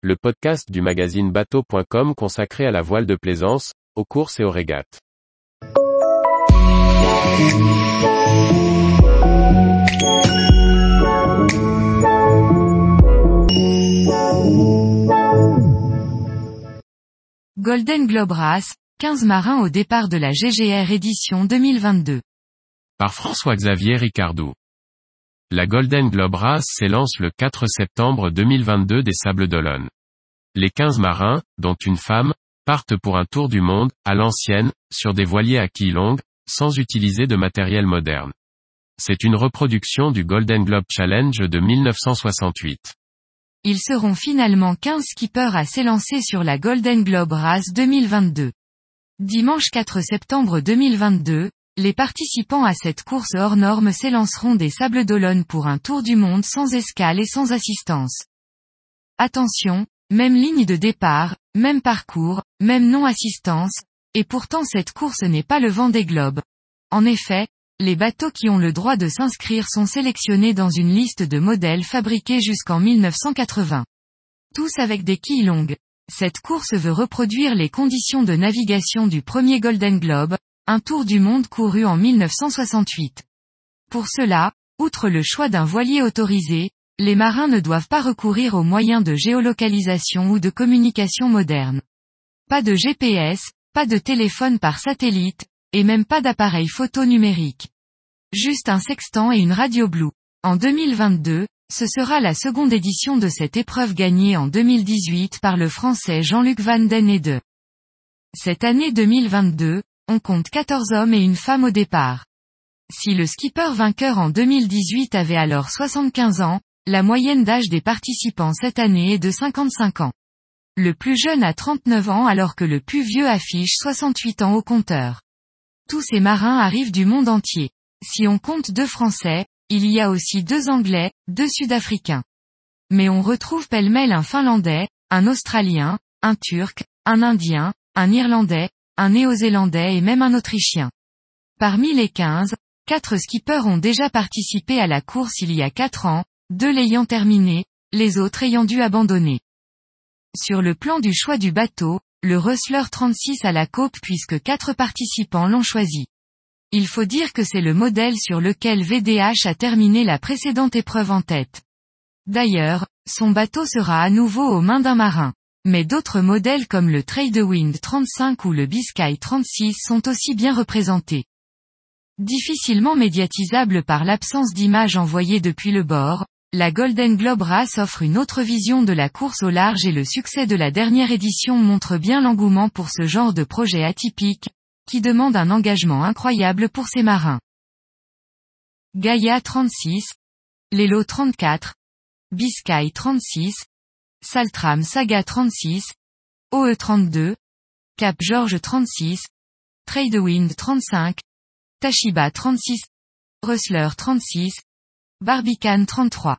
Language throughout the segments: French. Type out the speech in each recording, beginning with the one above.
le podcast du magazine bateau.com consacré à la voile de plaisance, aux courses et aux régates. Golden Globe Race, 15 marins au départ de la GGR édition 2022. Par François-Xavier Ricardou. La Golden Globe Race s'élance le 4 septembre 2022 des Sables d'Olonne. Les 15 marins, dont une femme, partent pour un tour du monde, à l'ancienne, sur des voiliers à quille longue, sans utiliser de matériel moderne. C'est une reproduction du Golden Globe Challenge de 1968. Ils seront finalement 15 skippers à s'élancer sur la Golden Globe Race 2022. Dimanche 4 septembre 2022, les participants à cette course hors norme s'élanceront des Sables d'Olonne pour un tour du monde sans escale et sans assistance. Attention, même ligne de départ, même parcours, même non-assistance, et pourtant cette course n'est pas le vent des globes. En effet, les bateaux qui ont le droit de s'inscrire sont sélectionnés dans une liste de modèles fabriqués jusqu'en 1980. Tous avec des quilles longues. Cette course veut reproduire les conditions de navigation du premier Golden Globe, un tour du monde couru en 1968. Pour cela, outre le choix d'un voilier autorisé, les marins ne doivent pas recourir aux moyens de géolocalisation ou de communication moderne. Pas de GPS, pas de téléphone par satellite, et même pas d'appareil photo numérique. Juste un sextant et une radio Blue. En 2022, ce sera la seconde édition de cette épreuve gagnée en 2018 par le français Jean-Luc Van Den Ede. Cette année 2022, on compte 14 hommes et une femme au départ. Si le skipper vainqueur en 2018 avait alors 75 ans, la moyenne d'âge des participants cette année est de 55 ans. Le plus jeune a 39 ans alors que le plus vieux affiche 68 ans au compteur. Tous ces marins arrivent du monde entier. Si on compte deux Français, il y a aussi deux Anglais, deux Sud-Africains. Mais on retrouve pêle-mêle un Finlandais, un Australien, un Turc, un Indien, un Irlandais, un Néo-Zélandais et même un Autrichien. Parmi les 15, quatre skippers ont déjà participé à la course il y a quatre ans, deux l'ayant terminé, les autres ayant dû abandonner. Sur le plan du choix du bateau, le Rustler 36 à la cope puisque quatre participants l'ont choisi. Il faut dire que c'est le modèle sur lequel VDH a terminé la précédente épreuve en tête. D'ailleurs, son bateau sera à nouveau aux mains d'un marin. Mais d'autres modèles comme le Tradewind 35 ou le Biscay 36 sont aussi bien représentés. Difficilement médiatisable par l'absence d'images envoyées depuis le bord, la Golden Globe Race offre une autre vision de la course au large et le succès de la dernière édition montre bien l'engouement pour ce genre de projet atypique, qui demande un engagement incroyable pour ses marins. Gaia 36, Lelo 34, Biscay 36, Saltram Saga 36, OE 32, Cap George 36, Tradewind 35, Tashiba 36, Rustler 36, Barbican 33.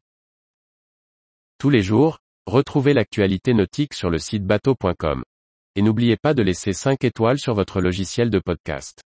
Tous les jours, retrouvez l'actualité nautique sur le site bateau.com. Et n'oubliez pas de laisser 5 étoiles sur votre logiciel de podcast.